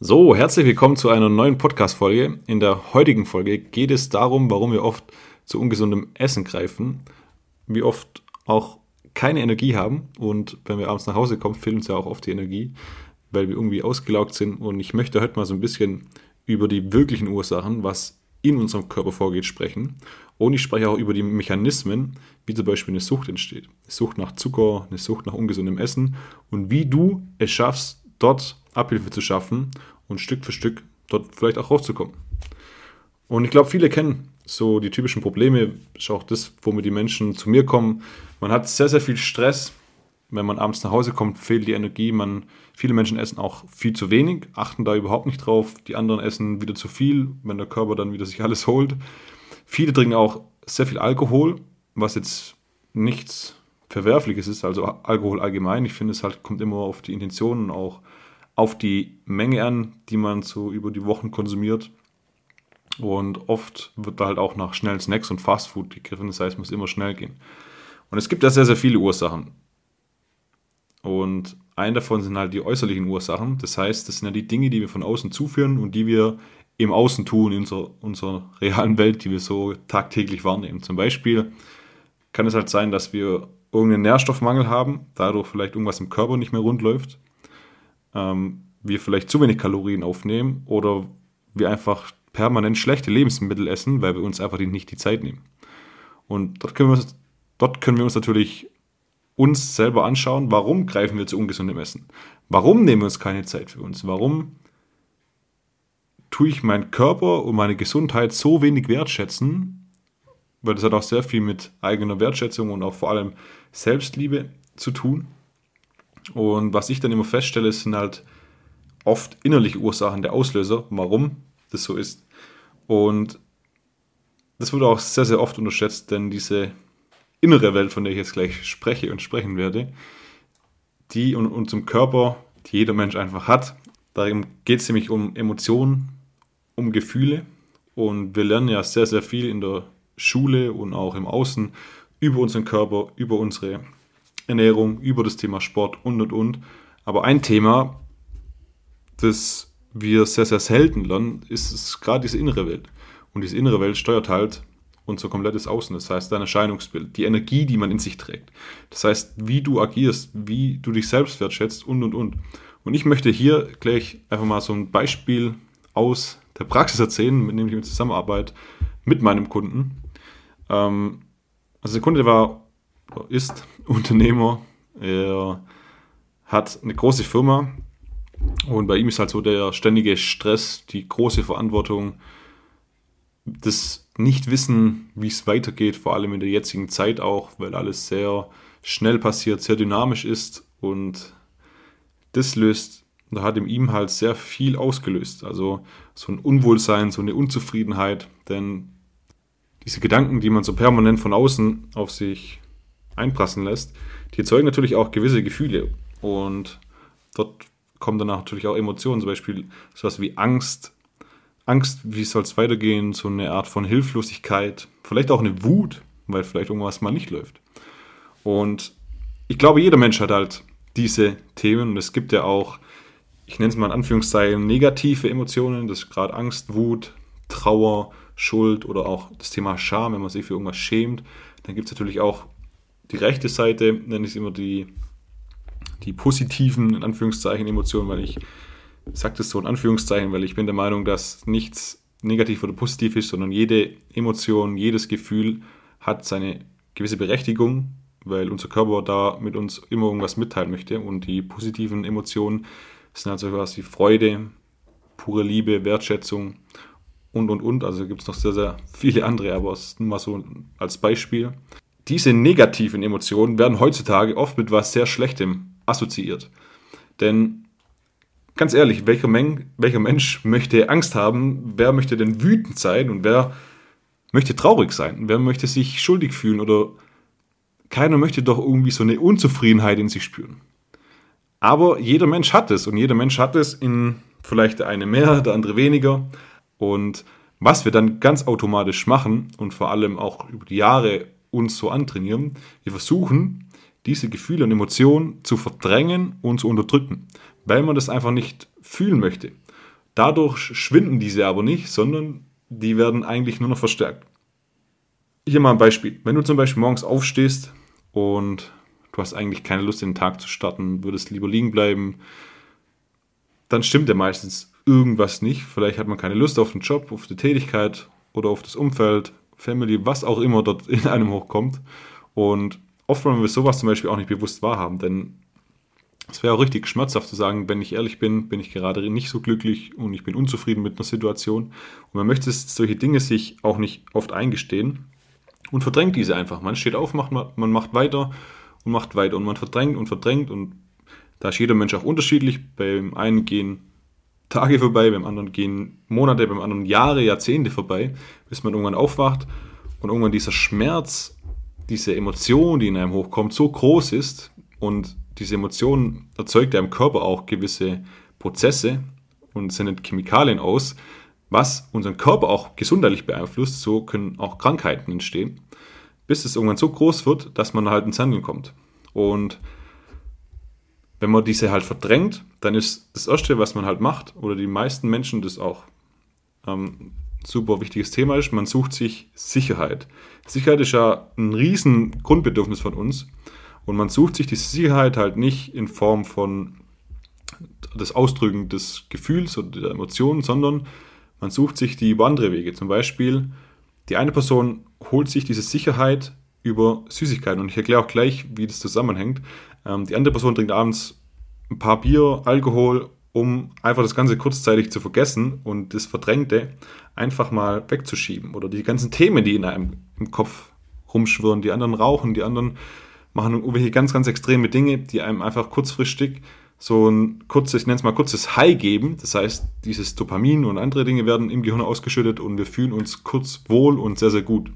So, herzlich willkommen zu einer neuen Podcast-Folge. In der heutigen Folge geht es darum, warum wir oft zu ungesundem Essen greifen, wie oft auch keine Energie haben und wenn wir abends nach Hause kommen, fehlt uns ja auch oft die Energie, weil wir irgendwie ausgelaugt sind. Und ich möchte heute mal so ein bisschen über die wirklichen Ursachen, was in unserem Körper vorgeht, sprechen. Und ich spreche auch über die Mechanismen, wie zum Beispiel eine Sucht entsteht. Eine Sucht nach Zucker, eine Sucht nach ungesundem Essen und wie du es schaffst, dort Abhilfe zu schaffen und Stück für Stück dort vielleicht auch rauszukommen. Und ich glaube, viele kennen so die typischen Probleme, ist auch das, womit die Menschen zu mir kommen. Man hat sehr, sehr viel Stress. Wenn man abends nach Hause kommt, fehlt die Energie. Man, viele Menschen essen auch viel zu wenig, achten da überhaupt nicht drauf. Die anderen essen wieder zu viel, wenn der Körper dann wieder sich alles holt. Viele trinken auch sehr viel Alkohol, was jetzt nichts Verwerfliches ist, also Alkohol allgemein. Ich finde, es halt kommt immer auf die Intentionen auch auf die Menge an, die man so über die Wochen konsumiert. Und oft wird da halt auch nach schnellen Snacks und Fastfood gegriffen. Das heißt, es muss immer schnell gehen. Und es gibt da sehr, sehr viele Ursachen. Und eine davon sind halt die äußerlichen Ursachen. Das heißt, das sind ja die Dinge, die wir von außen zuführen und die wir im Außen tun, in unserer, unserer realen Welt, die wir so tagtäglich wahrnehmen. Zum Beispiel kann es halt sein, dass wir irgendeinen Nährstoffmangel haben, dadurch vielleicht irgendwas im Körper nicht mehr rund läuft ähm, wir vielleicht zu wenig Kalorien aufnehmen oder wir einfach permanent schlechte Lebensmittel essen, weil wir uns einfach nicht die Zeit nehmen. Und dort können wir uns, dort können wir uns natürlich uns selber anschauen, warum greifen wir zu ungesundem Essen? Warum nehmen wir uns keine Zeit für uns? Warum tue ich meinen Körper und meine Gesundheit so wenig wertschätzen? Weil das hat auch sehr viel mit eigener Wertschätzung und auch vor allem Selbstliebe zu tun. Und was ich dann immer feststelle, sind halt oft innerliche Ursachen der Auslöser, warum das so ist. Und das wurde auch sehr, sehr oft unterschätzt, denn diese innere Welt, von der ich jetzt gleich spreche und sprechen werde, die in unserem Körper, die jeder Mensch einfach hat, darum geht es nämlich um Emotionen, um Gefühle. Und wir lernen ja sehr, sehr viel in der Schule und auch im Außen über unseren Körper, über unsere Ernährung, über das Thema Sport und und und. Aber ein Thema, das wir sehr, sehr selten lernen, ist gerade diese innere Welt. Und diese innere Welt steuert halt unser komplettes Außen, das heißt dein Erscheinungsbild, die Energie, die man in sich trägt. Das heißt, wie du agierst, wie du dich selbst wertschätzt und und und. Und ich möchte hier gleich einfach mal so ein Beispiel aus der Praxis erzählen, nämlich in Zusammenarbeit mit meinem Kunden. Ähm, also der Kunde war ist Unternehmer. Er hat eine große Firma und bei ihm ist halt so der ständige Stress, die große Verantwortung, das Nichtwissen, wie es weitergeht, vor allem in der jetzigen Zeit auch, weil alles sehr schnell passiert, sehr dynamisch ist und das löst, da hat in ihm halt sehr viel ausgelöst. Also so ein Unwohlsein, so eine Unzufriedenheit, denn diese Gedanken, die man so permanent von außen auf sich einprassen lässt, die erzeugen natürlich auch gewisse Gefühle. Und dort kommen dann natürlich auch Emotionen, zum Beispiel sowas wie Angst. Angst, wie soll es weitergehen, so eine Art von Hilflosigkeit, vielleicht auch eine Wut, weil vielleicht irgendwas mal nicht läuft. Und ich glaube, jeder Mensch hat halt diese Themen und es gibt ja auch, ich nenne es mal in Anführungszeichen, negative Emotionen, das ist gerade Angst, Wut, Trauer, Schuld oder auch das Thema Scham, wenn man sich für irgendwas schämt. Dann gibt es natürlich auch die rechte Seite, nenne ich immer die, die positiven, in Anführungszeichen, Emotionen, weil ich sage das so in Anführungszeichen, weil ich bin der Meinung, dass nichts negativ oder positiv ist, sondern jede Emotion, jedes Gefühl hat seine gewisse Berechtigung, weil unser Körper da mit uns immer irgendwas mitteilen möchte. Und die positiven Emotionen sind also was wie Freude, pure Liebe, Wertschätzung und und und. Also gibt es noch sehr, sehr viele andere, aber es ist nur mal so als Beispiel diese negativen Emotionen werden heutzutage oft mit was sehr Schlechtem assoziiert. Denn ganz ehrlich, welcher, Men welcher Mensch möchte Angst haben? Wer möchte denn wütend sein und wer möchte traurig sein? Wer möchte sich schuldig fühlen oder keiner möchte doch irgendwie so eine Unzufriedenheit in sich spüren. Aber jeder Mensch hat es und jeder Mensch hat es in vielleicht der eine mehr, der andere weniger. Und was wir dann ganz automatisch machen und vor allem auch über die Jahre uns so antrainieren. Wir versuchen, diese Gefühle und Emotionen zu verdrängen und zu unterdrücken, weil man das einfach nicht fühlen möchte. Dadurch schwinden diese aber nicht, sondern die werden eigentlich nur noch verstärkt. Hier mal ein Beispiel. Wenn du zum Beispiel morgens aufstehst und du hast eigentlich keine Lust, den Tag zu starten, würdest lieber liegen bleiben, dann stimmt ja meistens irgendwas nicht. Vielleicht hat man keine Lust auf den Job, auf die Tätigkeit oder auf das Umfeld, Family, was auch immer dort in einem hochkommt. Und oft wollen wir sowas zum Beispiel auch nicht bewusst wahrhaben, denn es wäre auch richtig schmerzhaft zu sagen, wenn ich ehrlich bin, bin ich gerade nicht so glücklich und ich bin unzufrieden mit einer Situation. Und man möchte solche Dinge sich auch nicht oft eingestehen und verdrängt diese einfach. Man steht auf, macht, man macht weiter und macht weiter und man verdrängt und verdrängt und da ist jeder Mensch auch unterschiedlich. Beim einen gehen Tage vorbei, beim anderen gehen Monate, beim anderen Jahre, Jahrzehnte vorbei, bis man irgendwann aufwacht und irgendwann dieser Schmerz, diese Emotion, die in einem hochkommt, so groß ist und diese Emotion erzeugt im Körper auch gewisse Prozesse und sendet Chemikalien aus, was unseren Körper auch gesundheitlich beeinflusst. So können auch Krankheiten entstehen, bis es irgendwann so groß wird, dass man halt ins Handeln kommt. Und wenn man diese halt verdrängt, dann ist das Erste, was man halt macht, oder die meisten Menschen das auch ähm, super wichtiges Thema ist, man sucht sich Sicherheit. Sicherheit ist ja ein riesen Grundbedürfnis von uns und man sucht sich die Sicherheit halt nicht in Form von das Ausdrücken des Gefühls oder der Emotionen, sondern man sucht sich die über andere Wege. Zum Beispiel, die eine Person holt sich diese Sicherheit über Süßigkeiten und ich erkläre auch gleich, wie das zusammenhängt. Ähm, die andere Person trinkt abends ein paar Bier, Alkohol, um einfach das Ganze kurzzeitig zu vergessen und das Verdrängte einfach mal wegzuschieben. Oder die ganzen Themen, die in einem im Kopf rumschwirren. Die anderen rauchen, die anderen machen irgendwelche ganz, ganz extreme Dinge, die einem einfach kurzfristig so ein kurzes, ich nenne es mal kurzes High geben. Das heißt, dieses Dopamin und andere Dinge werden im Gehirn ausgeschüttet und wir fühlen uns kurz wohl und sehr, sehr gut.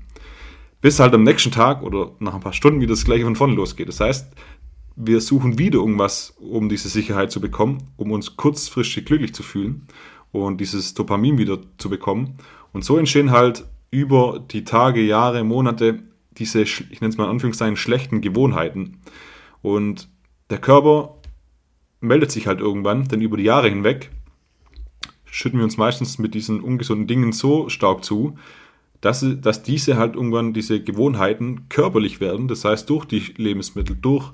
Bis halt am nächsten Tag oder nach ein paar Stunden wieder das gleiche von vorne losgeht. Das heißt, wir suchen wieder irgendwas, um diese Sicherheit zu bekommen, um uns kurzfristig glücklich zu fühlen und dieses Dopamin wieder zu bekommen. Und so entstehen halt über die Tage, Jahre, Monate diese, ich nenne es mal in Anführungszeichen, schlechten Gewohnheiten. Und der Körper meldet sich halt irgendwann, denn über die Jahre hinweg schütten wir uns meistens mit diesen ungesunden Dingen so stark zu, dass, dass diese halt irgendwann diese Gewohnheiten körperlich werden. Das heißt, durch die Lebensmittel, durch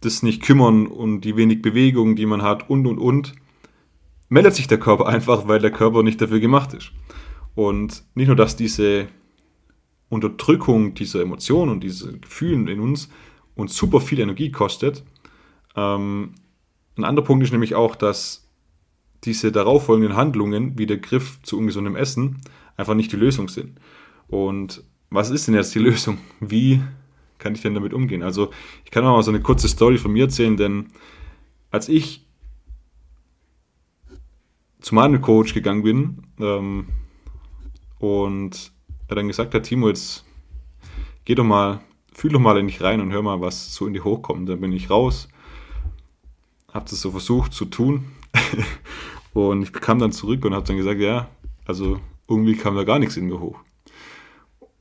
das nicht kümmern und die wenig Bewegung, die man hat und und und, meldet sich der Körper einfach, weil der Körper nicht dafür gemacht ist. Und nicht nur, dass diese Unterdrückung dieser Emotionen und diese Gefühle in uns uns super viel Energie kostet, ähm, ein anderer Punkt ist nämlich auch, dass diese darauffolgenden Handlungen, wie der Griff zu ungesundem Essen, einfach nicht die Lösung sind. Und was ist denn jetzt die Lösung? Wie kann ich denn damit umgehen? Also, ich kann auch mal so eine kurze Story von mir erzählen, denn als ich zu meinem Coach gegangen bin ähm, und er dann gesagt hat, Timo, jetzt geh doch mal, fühl doch mal in dich rein und hör mal, was so in dir hochkommt. Dann bin ich raus, habe das so versucht zu tun und ich kam dann zurück und habe dann gesagt, ja, also irgendwie kam da gar nichts in mir hoch.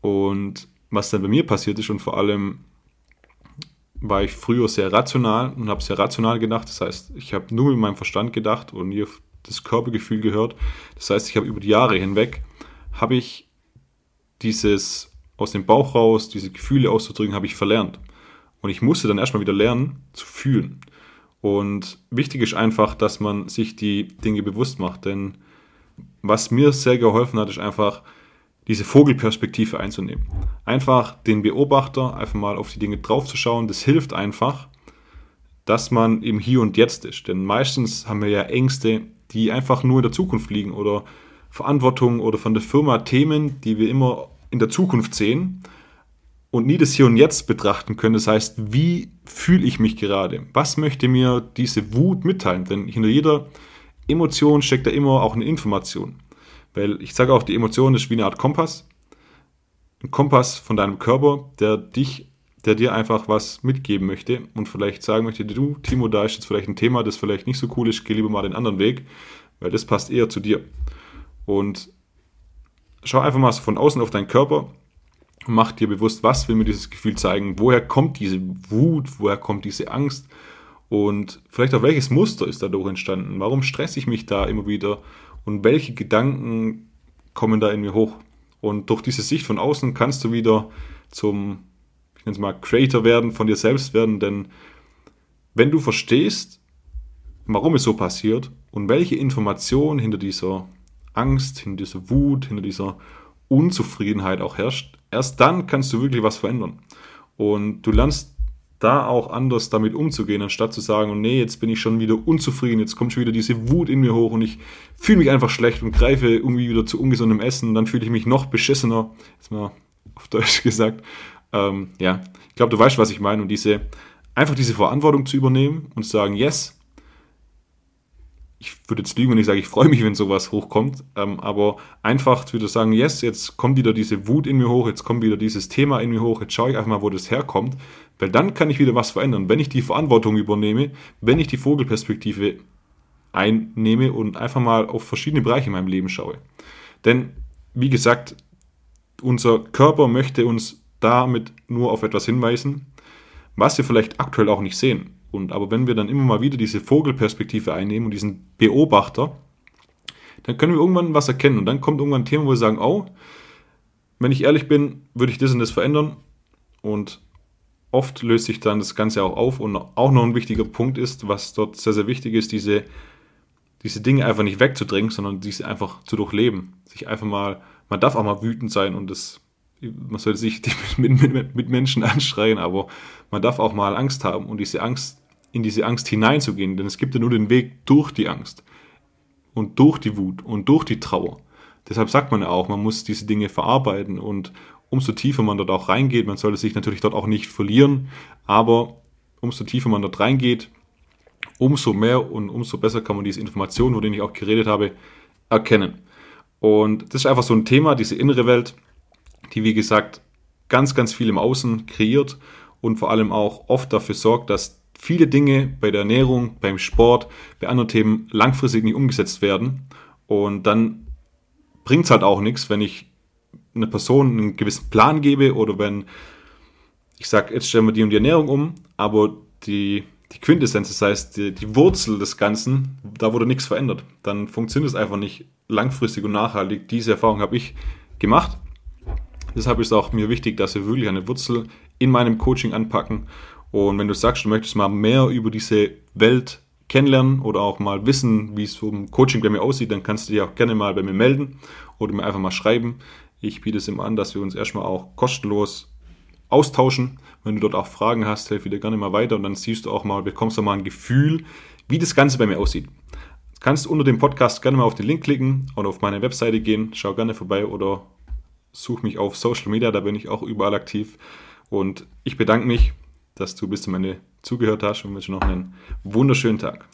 Und was dann bei mir passiert ist und vor allem war ich früher sehr rational und habe sehr rational gedacht. Das heißt, ich habe nur mit meinem Verstand gedacht und nie auf das Körpergefühl gehört. Das heißt, ich habe über die Jahre hinweg, habe ich dieses aus dem Bauch raus, diese Gefühle auszudrücken, habe ich verlernt. Und ich musste dann erstmal wieder lernen zu fühlen. Und wichtig ist einfach, dass man sich die Dinge bewusst macht. Denn was mir sehr geholfen hat, ist einfach diese Vogelperspektive einzunehmen. Einfach den Beobachter, einfach mal auf die Dinge draufzuschauen. Das hilft einfach, dass man im Hier und Jetzt ist. Denn meistens haben wir ja Ängste, die einfach nur in der Zukunft liegen oder Verantwortung oder von der Firma Themen, die wir immer in der Zukunft sehen und nie das Hier und Jetzt betrachten können. Das heißt, wie fühle ich mich gerade? Was möchte mir diese Wut mitteilen? Denn hinter jeder Emotion steckt da immer auch eine Information. Weil ich sage auch, die Emotion ist wie eine Art Kompass. Ein Kompass von deinem Körper, der dich, der dir einfach was mitgeben möchte und vielleicht sagen möchte, du, Timo, da ist jetzt vielleicht ein Thema, das vielleicht nicht so cool ist, geh lieber mal den anderen Weg, weil das passt eher zu dir. Und schau einfach mal von außen auf deinen Körper und mach dir bewusst, was will mir dieses Gefühl zeigen, woher kommt diese Wut, woher kommt diese Angst Und vielleicht auch welches Muster ist dadurch entstanden? Warum stresse ich mich da immer wieder? Und welche Gedanken kommen da in mir hoch? Und durch diese Sicht von außen kannst du wieder zum, ich nenne es mal, Creator werden, von dir selbst werden, denn wenn du verstehst, warum es so passiert und welche Information hinter dieser Angst, hinter dieser Wut, hinter dieser Unzufriedenheit auch herrscht, erst dann kannst du wirklich was verändern. Und du lernst da auch anders damit umzugehen, anstatt zu sagen, oh nee, jetzt bin ich schon wieder unzufrieden, jetzt kommt schon wieder diese Wut in mir hoch und ich fühle mich einfach schlecht und greife irgendwie wieder zu ungesundem Essen und dann fühle ich mich noch beschissener, jetzt mal auf Deutsch gesagt. Ähm, ja, ich glaube, du weißt, was ich meine und diese, einfach diese Verantwortung zu übernehmen und zu sagen, yes, ich würde jetzt lügen, wenn ich sage, ich freue mich, wenn sowas hochkommt, ähm, aber einfach wieder sagen, yes, jetzt kommt wieder diese Wut in mir hoch, jetzt kommt wieder dieses Thema in mir hoch, jetzt schaue ich einfach mal, wo das herkommt, weil dann kann ich wieder was verändern. Wenn ich die Verantwortung übernehme, wenn ich die Vogelperspektive einnehme und einfach mal auf verschiedene Bereiche in meinem Leben schaue. Denn, wie gesagt, unser Körper möchte uns damit nur auf etwas hinweisen, was wir vielleicht aktuell auch nicht sehen. Und aber wenn wir dann immer mal wieder diese Vogelperspektive einnehmen und diesen Beobachter, dann können wir irgendwann was erkennen. Und dann kommt irgendwann ein Thema, wo wir sagen, oh, wenn ich ehrlich bin, würde ich das und das verändern. Und oft löst sich dann das Ganze auch auf. Und auch noch ein wichtiger Punkt ist, was dort sehr, sehr wichtig ist, diese, diese Dinge einfach nicht wegzudrängen, sondern diese einfach zu durchleben. Sich einfach mal, man darf auch mal wütend sein und das man sollte sich mit, mit, mit, Menschen anschreien, aber man darf auch mal Angst haben und diese Angst, in diese Angst hineinzugehen, denn es gibt ja nur den Weg durch die Angst und durch die Wut und durch die Trauer. Deshalb sagt man ja auch, man muss diese Dinge verarbeiten und umso tiefer man dort auch reingeht, man sollte sich natürlich dort auch nicht verlieren, aber umso tiefer man dort reingeht, umso mehr und umso besser kann man diese Informationen, von denen ich auch geredet habe, erkennen. Und das ist einfach so ein Thema, diese innere Welt, die wie gesagt ganz, ganz viel im Außen kreiert und vor allem auch oft dafür sorgt, dass viele Dinge bei der Ernährung, beim Sport, bei anderen Themen langfristig nicht umgesetzt werden. Und dann bringt es halt auch nichts, wenn ich einer Person einen gewissen Plan gebe oder wenn ich sage, jetzt stellen wir die und die Ernährung um, aber die, die Quintessenz, das heißt die, die Wurzel des Ganzen, da wurde nichts verändert. Dann funktioniert es einfach nicht langfristig und nachhaltig. Diese Erfahrung habe ich gemacht Deshalb ist es auch mir wichtig, dass wir wirklich eine Wurzel in meinem Coaching anpacken. Und wenn du sagst, du möchtest mal mehr über diese Welt kennenlernen oder auch mal wissen, wie es vom Coaching bei mir aussieht, dann kannst du dich auch gerne mal bei mir melden oder mir einfach mal schreiben. Ich biete es immer an, dass wir uns erstmal auch kostenlos austauschen. Wenn du dort auch Fragen hast, helfe ich dir gerne mal weiter und dann siehst du auch mal, bekommst du mal ein Gefühl, wie das Ganze bei mir aussieht. Du kannst unter dem Podcast gerne mal auf den Link klicken oder auf meine Webseite gehen, schau gerne vorbei oder such mich auf Social Media, da bin ich auch überall aktiv. Und ich bedanke mich, dass du bis zum Ende zugehört hast und wünsche noch einen wunderschönen Tag.